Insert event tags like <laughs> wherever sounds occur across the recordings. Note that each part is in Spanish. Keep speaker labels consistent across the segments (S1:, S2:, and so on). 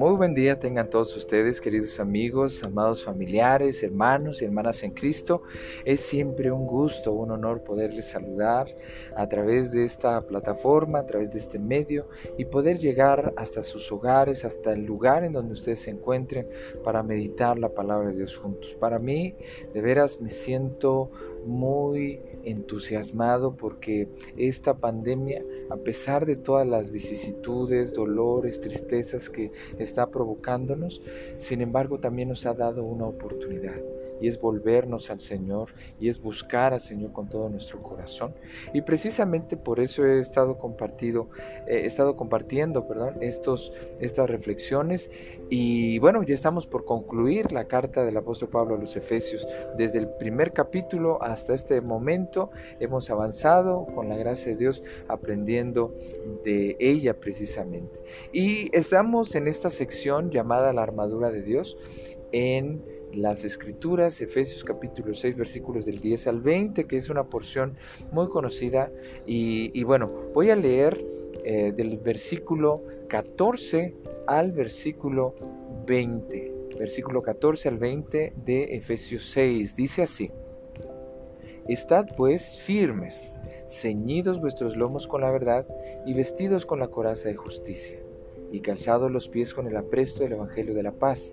S1: Muy buen día tengan todos ustedes, queridos amigos, amados familiares, hermanos y hermanas en Cristo. Es siempre un gusto, un honor poderles saludar a través de esta plataforma, a través de este medio y poder llegar hasta sus hogares, hasta el lugar en donde ustedes se encuentren para meditar la palabra de Dios juntos. Para mí, de veras, me siento muy entusiasmado porque esta pandemia, a pesar de todas las vicisitudes, dolores, tristezas que está provocándonos, sin embargo también nos ha dado una oportunidad y es volvernos al Señor y es buscar al Señor con todo nuestro corazón. Y precisamente por eso he estado compartido, he estado compartiendo, perdón, estos, estas reflexiones y bueno, ya estamos por concluir la carta del apóstol Pablo a los Efesios. Desde el primer capítulo hasta este momento hemos avanzado con la gracia de Dios aprendiendo de ella precisamente. Y estamos en esta sección llamada la armadura de Dios en las escrituras, Efesios capítulo 6 versículos del 10 al 20, que es una porción muy conocida. Y, bueno, voy a leer eh, del versículo 14 al versículo 20. Versículo 14 al 20 de Efesios 6. Dice así. Estad pues firmes, ceñidos vuestros lomos con la verdad y vestidos con la coraza de justicia, y calzados los pies con el apresto del Evangelio de la paz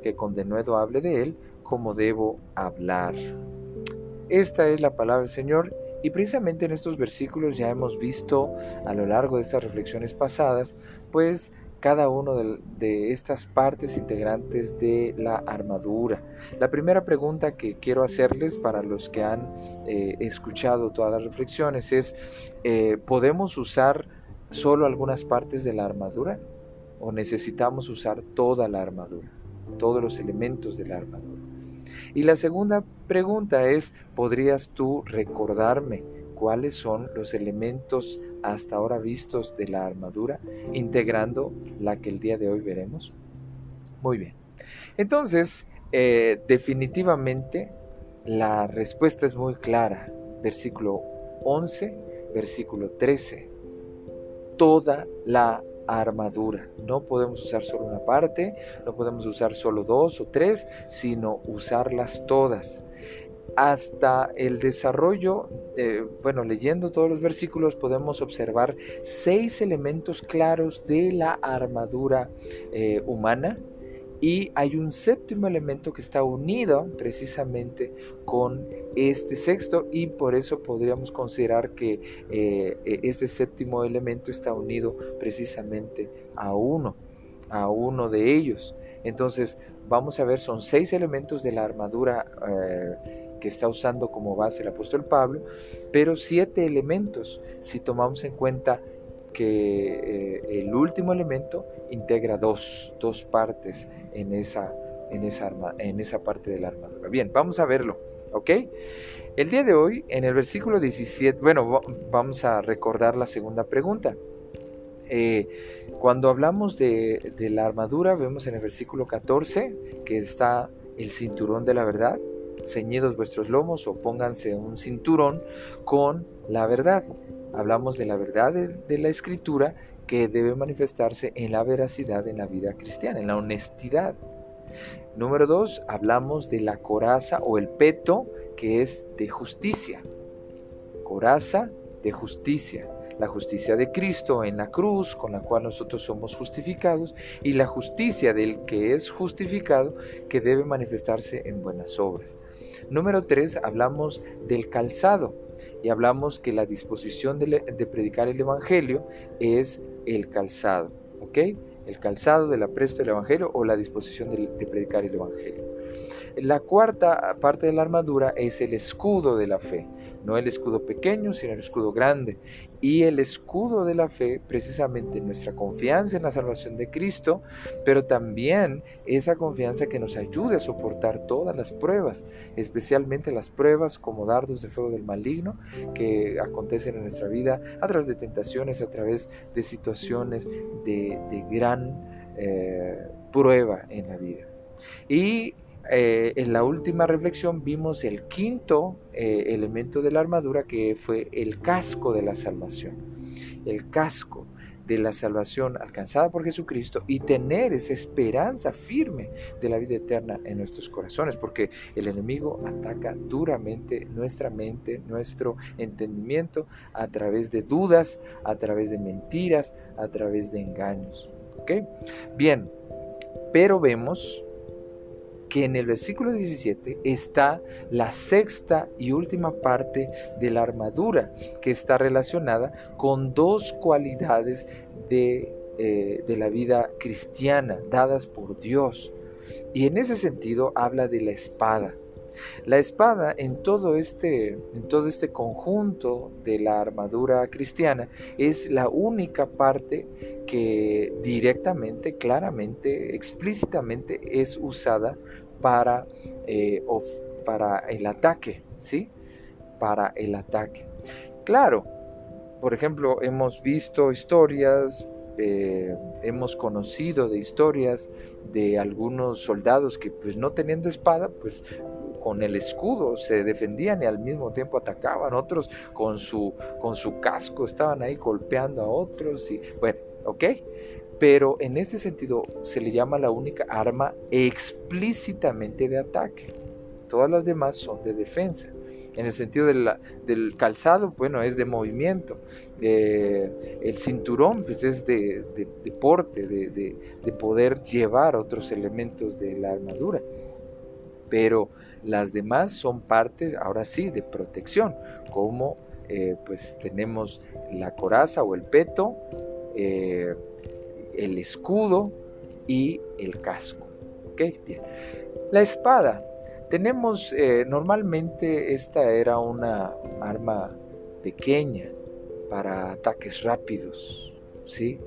S1: que con denuedo hable de él como debo hablar. Esta es la palabra del Señor y precisamente en estos versículos ya hemos visto a lo largo de estas reflexiones pasadas, pues cada una de, estas partes integrantes de la armadura. La primera pregunta que quiero hacerles para los que han eh, escuchado todas las reflexiones es, eh, ¿podemos usar solo algunas partes de la armadura o necesitamos usar toda la armadura? Todos los elementos de la armadura. Y la segunda pregunta es, ¿podrías tú recordarme cuáles son los elementos hasta ahora vistos de la armadura, integrando la que el día de hoy veremos? Muy bien. Entonces, eh, definitivamente la respuesta es muy clara. Versículo 11, versículo 13. Toda la armadura. No podemos usar solo una parte, no podemos usar solo dos o tres, sino usarlas todas. Hasta el desarrollo, bueno, leyendo todos los versículos podemos observar seis elementos claros de la armadura eh, humana y hay un séptimo elemento que está unido precisamente con este sexto y por eso podríamos considerar que eh, e, este séptimo elemento está unido precisamente a uno, a uno de ellos. Entonces vamos a ver, son seis elementos de la armadura eh, que está usando como base el apóstol Pablo, pero siete elementos si tomamos en cuenta que eh, el último elemento integra dos, dos partes en esa, en, esa arma, en esa parte de la armadura. Bien, vamos a verlo, ¿ok? El día de hoy, en el versículo 17, bueno, vamos a recordar la segunda pregunta. Eh, cuando hablamos de, de la armadura, vemos en el versículo 14 que está el cinturón de la verdad, ceñidos vuestros lomos o pónganse un cinturón con la verdad. Hablamos de la verdad de, la escritura que debe manifestarse en la veracidad en la vida cristiana, en la honestidad. Número dos, hablamos de la coraza o el peto que es de justicia. Coraza de justicia. La justicia de Cristo en la cruz, con la cual nosotros somos justificados, y la justicia del que es justificado, que debe manifestarse en buenas obras. Número tres, hablamos del calzado y hablamos que la disposición de, predicar el Evangelio es el calzado, ¿ok? El calzado del apresto del Evangelio o la disposición de, de predicar el Evangelio. La cuarta parte de la armadura es el escudo de la fe. No el escudo pequeño, sino el escudo grande. Y el escudo de la fe, precisamente nuestra confianza en la salvación de Cristo, pero también esa confianza que nos ayude a soportar todas las pruebas, especialmente las pruebas como dardos de fuego del maligno que acontecen en nuestra vida a través de tentaciones, a través de situaciones de, gran eh, prueba en la vida. Y eh, en la última reflexión vimos el quinto eh, elemento de la armadura que fue el casco de la salvación. El casco de la salvación alcanzada por Jesucristo y tener esa esperanza firme de la vida eterna en nuestros corazones, porque el enemigo ataca duramente nuestra mente, nuestro entendimiento a través de dudas, a través de mentiras, a través de engaños. Bien, pero vemos que en el versículo 17 está la sexta y última parte de la armadura, que está relacionada con dos cualidades de, eh, de la vida cristiana dadas por Dios. Y en ese sentido habla de la espada. La espada en todo este, en todo este conjunto de la armadura cristiana es la única parte que directamente, claramente, explícitamente es usada para, eh, para el ataque, ¿sí? Para el ataque. Claro, por ejemplo, hemos visto historias, eh, hemos conocido de historias de algunos soldados que pues no teniendo espada, pues con el escudo se defendían y al mismo tiempo atacaban, otros con su, con su casco estaban ahí golpeando a otros y bueno, ¿ok? Pero en este sentido se le llama la única arma explícitamente de ataque. Todas las demás son de defensa. En el sentido del calzado, bueno, es de movimiento. el cinturón, pues es de, deporte, de, de, poder llevar otros elementos de la armadura. Pero las demás son partes, ahora sí, de protección, como eh, pues tenemos la coraza o el peto, eh, el escudo y el casco. Bien. La espada. Tenemos, eh, normalmente esta era una arma pequeña para ataques rápidos, ¿sí?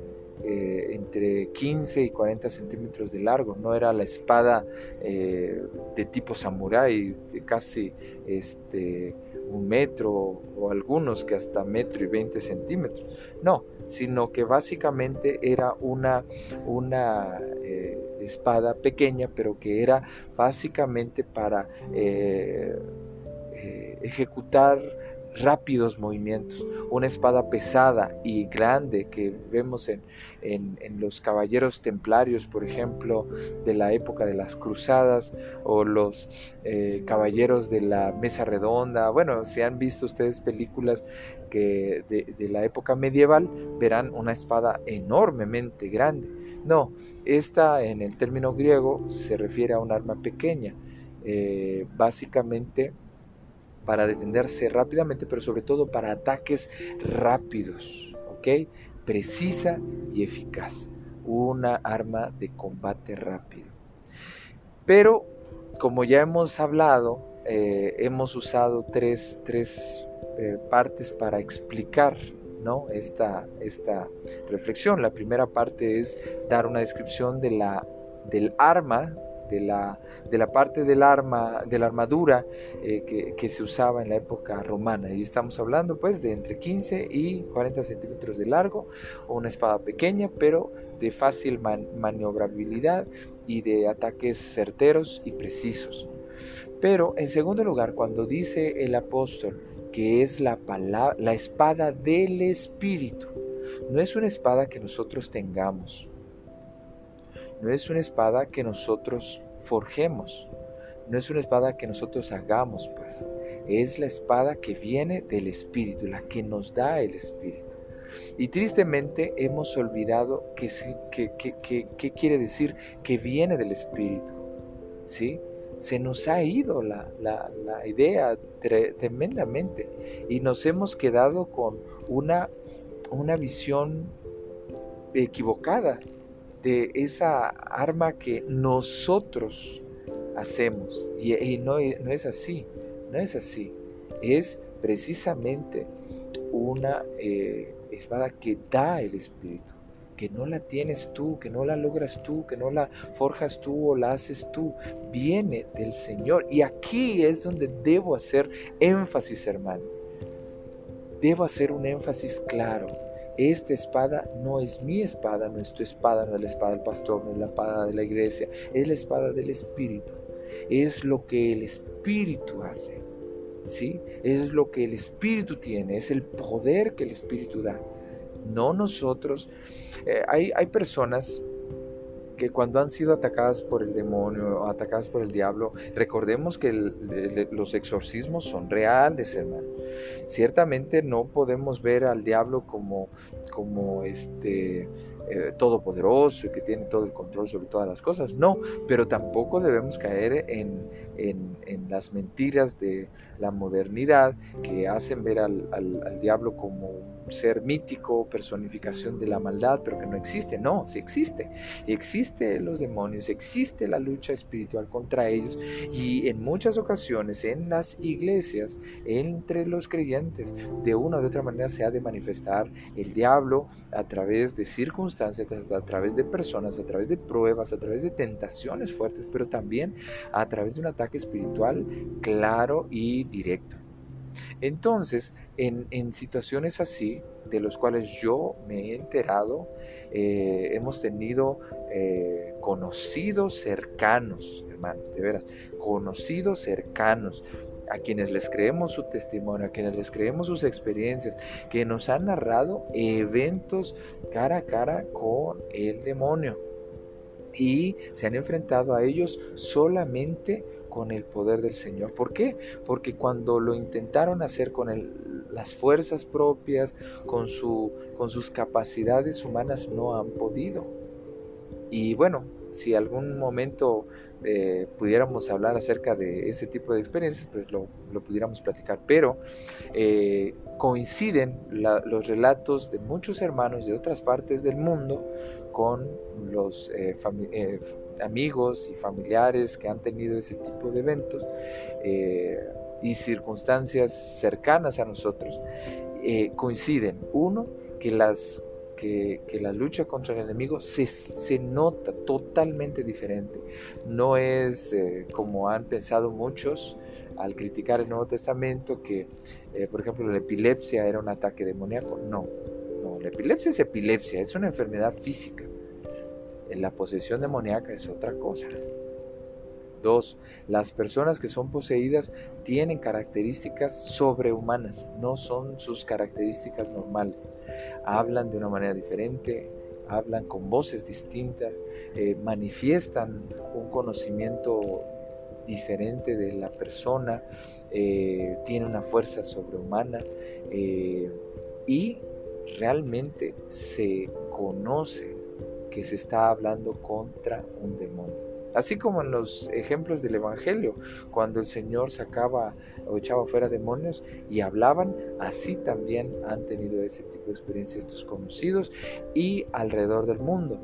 S1: Eh, entre 15 y 40 centímetros de largo, no era la espada eh, de tipo samurái, de casi este, un metro o algunos que hasta metro y 20 centímetros, no, sino que básicamente era una, una eh, espada pequeña, pero que era básicamente para ejecutar rápidos movimientos, una espada pesada y grande que vemos en, los caballeros templarios, por ejemplo, de la época de las cruzadas, o los eh, caballeros de la mesa redonda. Bueno, si han visto ustedes películas que de, la época medieval, verán una espada enormemente grande. No, esta en el término griego se refiere a un arma pequeña. Eh, básicamente para defenderse rápidamente, pero sobre todo para ataques rápidos, ¿ok? Precisa y eficaz. Una arma de combate rápido. Pero, como ya hemos hablado, eh, hemos usado tres, eh, partes para explicar ¿no? esta, esta reflexión. La primera parte es dar una descripción de la, del arma de la, de la parte del arma, de la armadura eh, que, se usaba en la época romana. Y estamos hablando pues de entre 15 y 40 centímetros de largo, una espada pequeña, pero de fácil maniobrabilidad y de ataques certeros y precisos. Pero en segundo lugar, cuando dice el apóstol que es la, palabra, la espada del Espíritu, no es una espada que nosotros tengamos, no es una espada que nosotros forjemos, no es una espada que nosotros hagamos, pues. Es la espada que viene del Espíritu, la que nos da el Espíritu. Y tristemente hemos olvidado que, que, quiere decir que viene del Espíritu. ¿Sí? Se nos ha ido la, la idea tremendamente y nos hemos quedado con una, una visión equivocada de esa arma que nosotros hacemos. Y, no, no, es así, no es así. Es precisamente una eh, espada que da el Espíritu, que no la tienes tú, que no la logras tú, que no la forjas tú o la haces tú, viene del Señor. Y aquí es donde debo hacer énfasis, hermano. Debo hacer un énfasis claro. Esta espada no es mi espada, no es tu espada, no es la espada del pastor, no es la espada de la iglesia, es la espada del Espíritu. Es lo que el Espíritu hace. ¿Sí? Es lo que el Espíritu tiene, es el poder que el Espíritu da. No nosotros. Eh, hay, hay personas que cuando han sido atacadas por el demonio atacadas por el diablo, recordemos que los exorcismos son reales, hermano. Ciertamente no podemos ver al diablo como, como este, eh, todopoderoso y que tiene todo el control sobre todas las cosas. No, pero tampoco debemos caer en, en, las mentiras de la modernidad que hacen ver al, al, diablo como un ser mítico, personificación de la maldad, pero que no existe. No, sí existe. Existe los demonios, existe la lucha espiritual contra ellos y en muchas ocasiones en las iglesias, entre los creyentes, de una u otra manera se ha de manifestar el diablo a través de circunstancias, a través de personas, a través de pruebas, a través de tentaciones fuertes, pero también a través de un ataque espiritual claro y directo. Entonces, en, situaciones así, de los cuales yo me he enterado, eh, hemos tenido eh, conocidos cercanos, hermanos, de veras, conocidos cercanos, a quienes les creemos su testimonio, a quienes les creemos sus experiencias, que nos han narrado eventos cara a cara con el demonio y se han enfrentado a ellos solamente con el poder del Señor. ¿Por qué? Porque cuando lo intentaron hacer con las fuerzas propias, con, su, con sus capacidades humanas, no han podido. Y bueno, si algún momento eh, pudiéramos hablar acerca de ese tipo de experiencias, pues lo, pudiéramos platicar. Pero eh, coinciden los relatos de muchos hermanos de otras partes del mundo con los eh, amigos y familiares que han tenido ese tipo de eventos y circunstancias cercanas a nosotros. coinciden, uno, que las que, la lucha contra el enemigo se, nota totalmente diferente. No es eh, como han pensado muchos al criticar el Nuevo Testamento que, eh, por ejemplo, la epilepsia era un ataque demoníaco. No, no, la epilepsia es epilepsia, es una enfermedad física. La posesión demoníaca es otra cosa. Dos, las personas que son poseídas tienen características sobrehumanas, no son sus características normales. Hablan de una manera diferente, hablan con voces distintas, eh, manifiestan un conocimiento diferente de la persona, eh, tiene una fuerza sobrehumana eh, y realmente se conoce que se está hablando contra un demonio. Así como en los ejemplos del Evangelio, cuando el Señor sacaba o echaba fuera demonios y hablaban, así también han tenido ese tipo de experiencia estos conocidos y alrededor del mundo.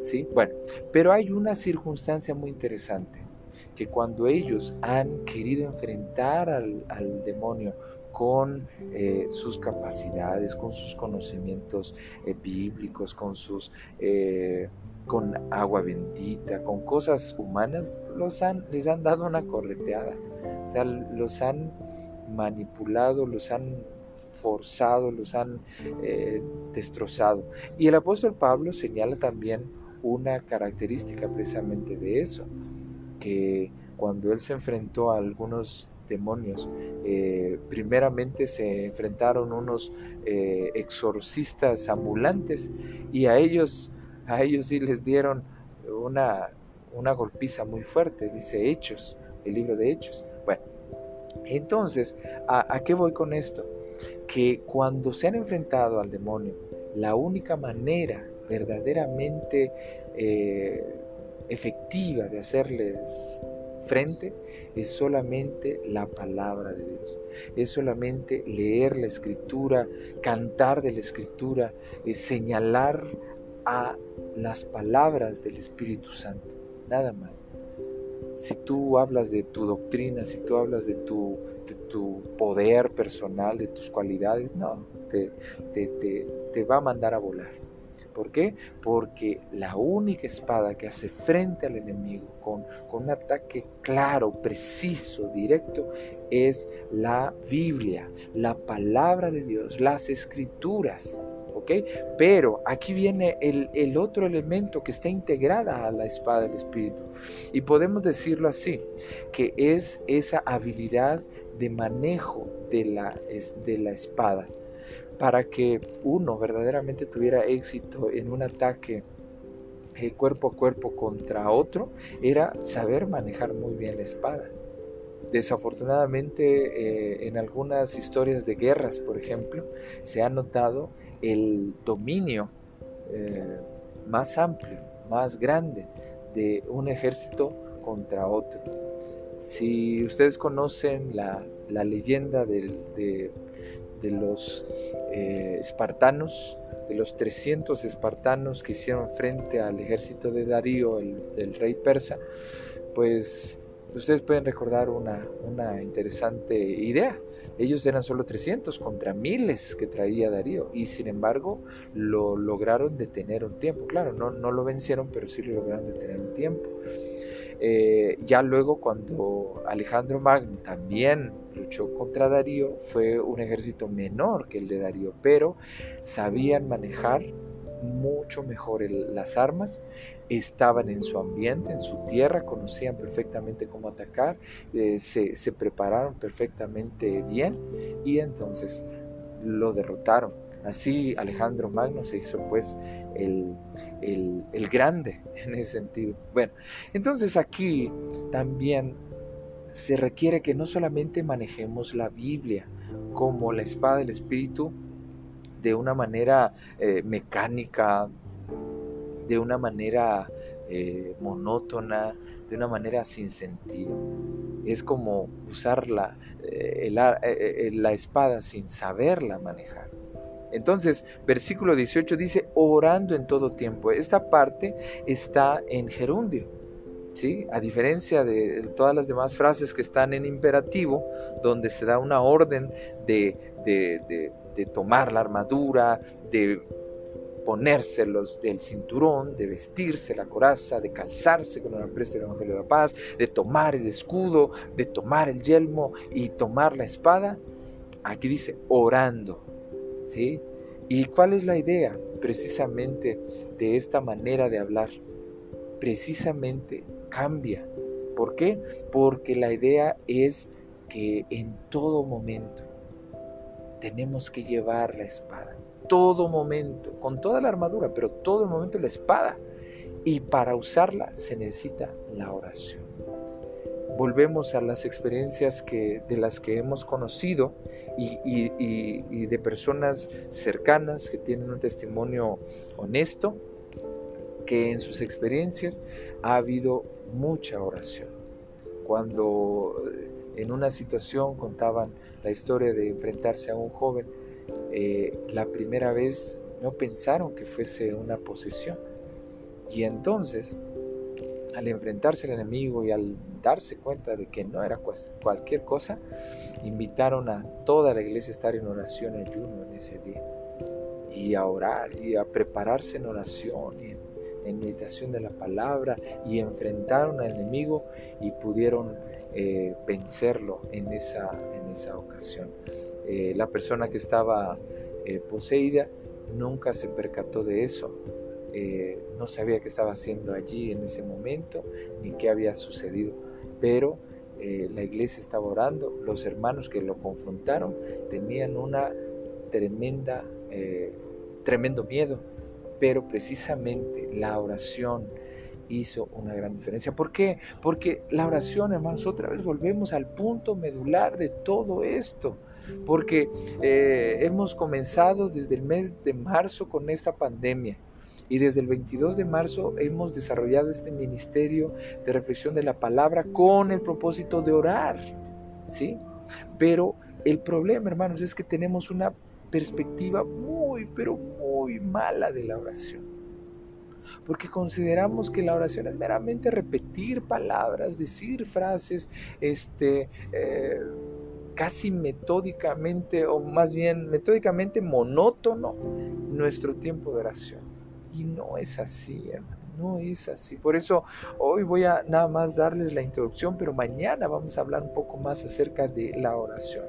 S1: ¿sí? Bueno, pero hay una circunstancia muy interesante, que cuando ellos han querido enfrentar al, demonio con eh, sus capacidades, con sus conocimientos eh, bíblicos, con sus eh, con agua bendita, con cosas humanas, los han, les han dado una correteada. O sea, los han manipulado, los han forzado, los han eh, destrozado. Y el apóstol Pablo señala también una característica precisamente de eso, que cuando él se enfrentó a algunos demonios, eh, primeramente se enfrentaron unos eh, exorcistas ambulantes y a ellos a ellos sí les dieron una, una golpiza muy fuerte, dice Hechos, el libro de Hechos. Bueno, entonces, ¿a, qué voy con esto? Que cuando se han enfrentado al demonio, la única manera verdaderamente eh, efectiva de hacerles frente es solamente la palabra de Dios, es solamente leer la escritura, cantar de la escritura, es señalar a las palabras del Espíritu Santo, nada más. si tú hablas de tu doctrina, si tú hablas de tu, tu poder personal, de tus cualidades, no, te, te va a mandar a volar. ¿Por qué? Porque la única espada que hace frente al enemigo con, con un ataque claro, preciso, directo, es la Biblia, la palabra de Dios, las escrituras. Pero aquí viene el, el, otro elemento que está integrada a la espada del Espíritu. Y podemos decirlo así, que es esa habilidad de manejo de la, de la espada para que uno verdaderamente tuviera éxito en un ataque eh, cuerpo a cuerpo contra otro, era saber manejar muy bien la espada. Desafortunadamente, eh, en algunas historias de guerras, por ejemplo, se ha notado el dominio eh, más amplio, más grande de un ejército contra otro. Si ustedes conocen la, leyenda de, de los eh, espartanos, de los 300 espartanos que hicieron frente al ejército de Darío, el, rey persa, pues ustedes pueden recordar una, una, interesante idea. Ellos eran solo 300 contra miles que traía Darío y sin embargo lo lograron detener un tiempo. Claro, no, no lo vencieron, pero sí lo lograron detener un tiempo. Eh, ya luego cuando Alejandro Magno también luchó contra Darío, fue un ejército menor que el de Darío, pero sabían manejar mucho mejor las armas, estaban en su ambiente, en su tierra, conocían perfectamente cómo atacar, eh, se, se prepararon perfectamente bien y entonces lo derrotaron. Así Alejandro Magno se hizo pues el, el, grande <laughs> en ese sentido. Bueno, entonces aquí también se requiere que no solamente manejemos la Biblia como la espada del Espíritu de una manera eh, mecánica, de una manera eh, monótona, de una manera sin sentido. Es como usar la, eh, la espada sin saberla manejar. Entonces, versículo 18 dice, orando en todo tiempo. Esta parte está en gerundio. ¿Sí? A diferencia de todas las demás frases que están en imperativo, donde se da una orden de, de, tomar la armadura, de ponerse los del cinturón, de vestirse la coraza, de calzarse con el apresto del Evangelio de la Paz, de tomar el escudo, de tomar el yelmo y tomar la espada. Aquí dice orando. ¿sí? ¿Y cuál es la idea precisamente de esta manera de hablar? Precisamente cambia. ¿Por qué? Porque la idea es que en todo momento tenemos que llevar la espada. Todo momento, con toda la armadura, pero todo el momento la espada. Y para usarla se necesita la oración volvemos a las experiencias que, de las que hemos conocido y, de personas cercanas que tienen un testimonio honesto, que en sus experiencias ha habido mucha oración. Cuando eh, en una situación contaban la historia de enfrentarse a un joven, eh, la primera vez no pensaron que fuese una posesión. Y entonces al enfrentarse al enemigo y al darse cuenta de que no era cualquier cosa, invitaron a toda la iglesia a estar en oración y ayuno en ese día. Y a orar y a prepararse en oración y en, meditación de la palabra y enfrentaron al enemigo y pudieron eh, vencerlo en esa, en esa ocasión. Eh, la persona que estaba eh, poseída nunca se percató de eso, eh, no sabía qué estaba haciendo allí en ese momento ni qué había sucedido, pero la iglesia estaba orando, los hermanos que lo confrontaron tenían una tremenda, tremendo miedo, pero precisamente la oración hizo una gran diferencia. ¿Por qué? Porque la oración, hermanos, otra vez volvemos al punto medular de todo esto porque hemos comenzado desde el mes de marzo con esta pandemia y desde el 22 de marzo hemos desarrollado este ministerio de reflexión de la palabra con el propósito de orar, ¿sí? Pero el problema, hermanos, es que tenemos una perspectiva muy, pero muy mala de la oración. Porque consideramos que la oración es meramente repetir palabras, decir frases, este, eh, casi metódicamente, o más bien metódicamente monótono, nuestro tiempo de oración. Y no es así, hermano. No es así. Por eso hoy voy a nada más darles la introducción, pero mañana vamos a hablar un poco más acerca de la oración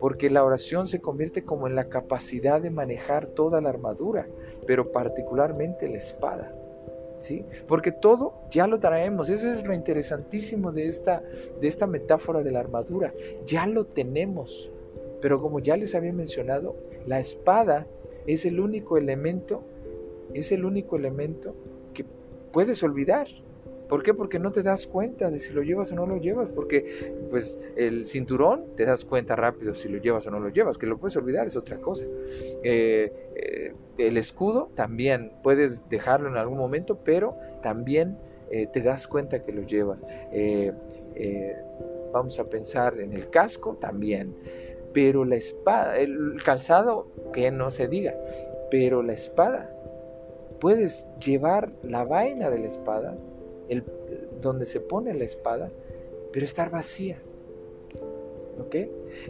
S1: porque la oración se convierte como en la capacidad de manejar toda la armadura, pero particularmente la espada. ¿Sí? Porque todo ya lo traemos, eso es lo interesantísimo de esta, de esta metáfora de la armadura, ya lo tenemos, pero como ya les había mencionado, la espada es el único elemento, es el único elemento que puedes olvidar, ¿Por qué? Porque no te das cuenta de si lo llevas o no lo llevas, porque pues el cinturón te das cuenta rápido si lo llevas o no lo llevas, que lo puedes olvidar es otra cosa. Eh, eh, el escudo también puedes dejarlo en algún momento, pero también eh, te das cuenta que lo llevas. vamos a pensar en el casco también, pero la espada, el calzado, que no se diga, pero la espada, puedes llevar la vaina de la espada el, donde se pone la espada, pero estar vacía. ¿Ok?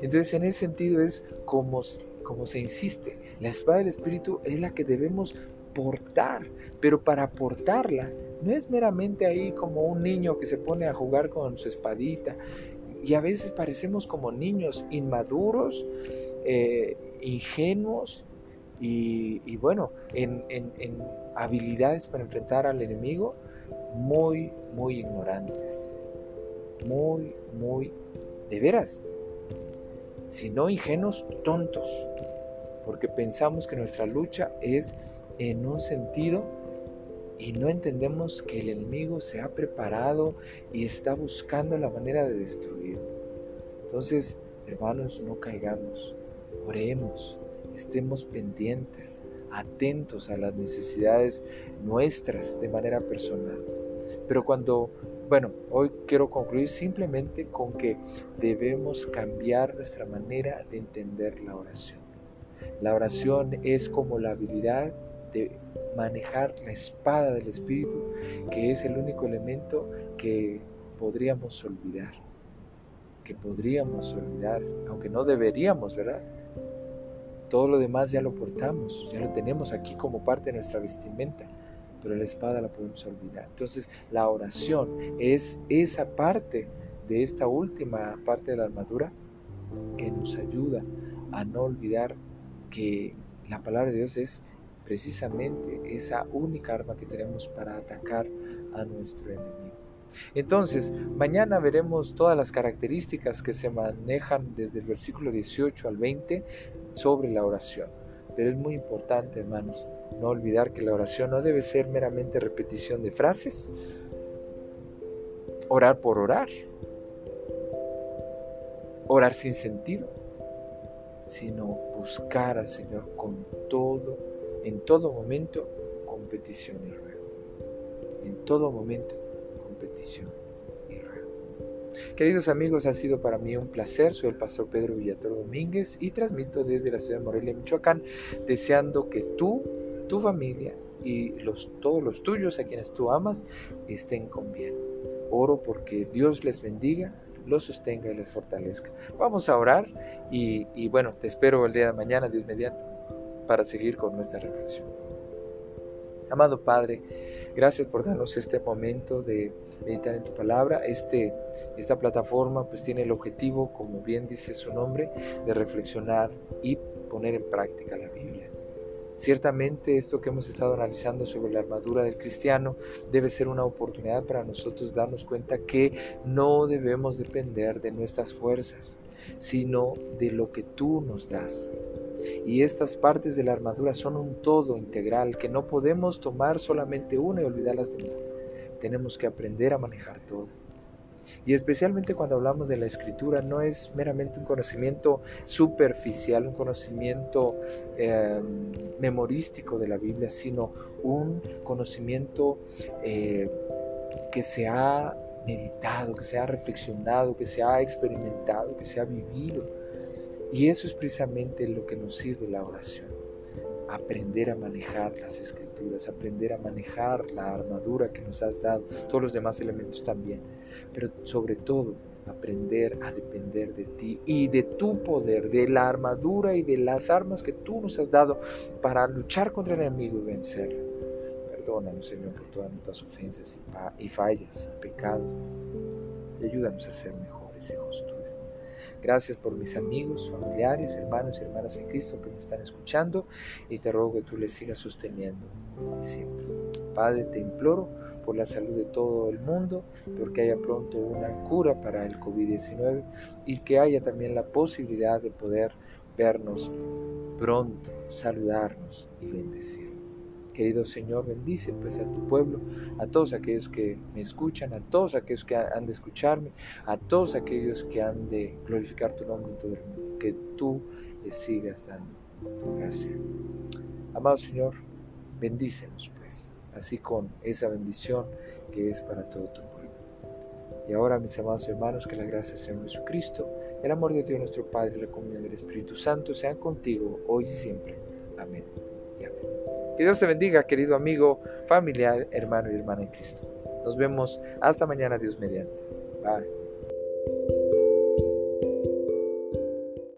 S1: Entonces en ese sentido es como, como se insiste. La espada del Espíritu es la que debemos portar, pero para portarla no es meramente ahí como un niño que se pone a jugar con su espadita. Y a veces parecemos como niños inmaduros, eh, ingenuos y, bueno, en habilidades para enfrentar al enemigo, muy, muy ignorantes. Muy, muy, de veras, si no ingenuos, tontos. Porque pensamos que nuestra lucha es en un sentido y no entendemos que el enemigo se ha preparado y está buscando la manera de destruir. Entonces, hermanos, no caigamos, oremos, estemos pendientes, atentos a las necesidades nuestras de manera personal. Pero cuando, bueno, hoy quiero concluir simplemente con que debemos cambiar nuestra manera de entender la oración. La oración es como la habilidad de manejar la espada del Espíritu, que es el único elemento que podríamos olvidar, que podríamos olvidar, aunque no deberíamos, ¿verdad? Todo lo demás ya lo portamos, ya lo tenemos aquí como parte de nuestra vestimenta, pero la espada la podemos olvidar. Entonces la oración es esa parte de esta última parte de la armadura que nos ayuda a no olvidar que la palabra de Dios es precisamente esa única arma que tenemos para atacar a nuestro enemigo. Entonces, mañana veremos todas las características que se manejan desde el versículo 18 al 20 sobre la oración. Pero es muy importante, hermanos, no olvidar que la oración no debe ser meramente repetición de frases, orar por orar, orar sin sentido, sino buscar al Señor con todo, en todo momento, con petición y ruego. En todo momento, con petición Queridos amigos, ha sido para mí un placer. Soy el pastor Pedro Villatoro Domínguez y transmito desde la ciudad de Morelia, Michoacán, deseando que tú, tu familia y todos los tuyos a quienes tú amas estén con bien. Oro porque Dios les bendiga, los sostenga y les fortalezca. Vamos a orar y, y bueno, te espero el día de mañana, Dios mediante, para seguir con nuestra reflexión. Amado Padre, gracias por darnos este momento de meditar en tu palabra. Este, esta plataforma pues tiene el objetivo, como bien dice su nombre, de reflexionar y poner en práctica la Biblia. Ciertamente esto que hemos estado analizando sobre la armadura del cristiano debe ser una oportunidad para nosotros darnos cuenta que no debemos depender de nuestras fuerzas, sino de lo que tú nos das. Y estas partes de la armadura son un todo integral que no podemos tomar solamente una y olvidar las demás. Tenemos que aprender a manejar todas. Y especialmente cuando hablamos de la escritura, no es meramente un conocimiento superficial, un conocimiento em, memorístico de la Biblia, sino un conocimiento eh, que se ha meditado, que se ha reflexionado, que se ha experimentado, que se ha vivido y eso es precisamente lo que nos sirve la oración. aprender a manejar las escrituras, aprender a manejar la armadura que nos has dado, todos los demás elementos también, pero sobre todo aprender a depender de ti y de tu poder, de la armadura y de las armas que tú nos has dado para luchar contra el enemigo y vencerlo. Perdónanos, Señor, por todas nuestras ofensas y fallas, y pecados, y ayúdanos a ser mejores hijos tuyos. Gracias por mis amigos, familiares, hermanos y hermanas en Cristo que me están escuchando y te ruego que tú les sigas sosteniendo siempre. Padre, te imploro por la salud de todo el mundo, porque haya pronto una cura para el COVID-19 y que haya también la posibilidad de poder vernos pronto, saludarnos y bendecir. Querido Señor, bendice pues a tu pueblo, a todos aquellos que me escuchan, a todos aquellos que han de escucharme, a todos aquellos que han de glorificar tu nombre en todo el mundo. Que tú les sigas dando gracia. Amado Señor, bendícenos pues, así con esa bendición que es para todo tu pueblo. Y ahora, mis amados hermanos, que la gracia del Señor Jesucristo, el amor de Dios nuestro Padre y la comunión del Espíritu Santo sean contigo hoy y siempre. Amén. Que Dios te bendiga, querido amigo, familiar, hermano y hermana en Cristo. Nos vemos hasta mañana, Dios mediante. Bye.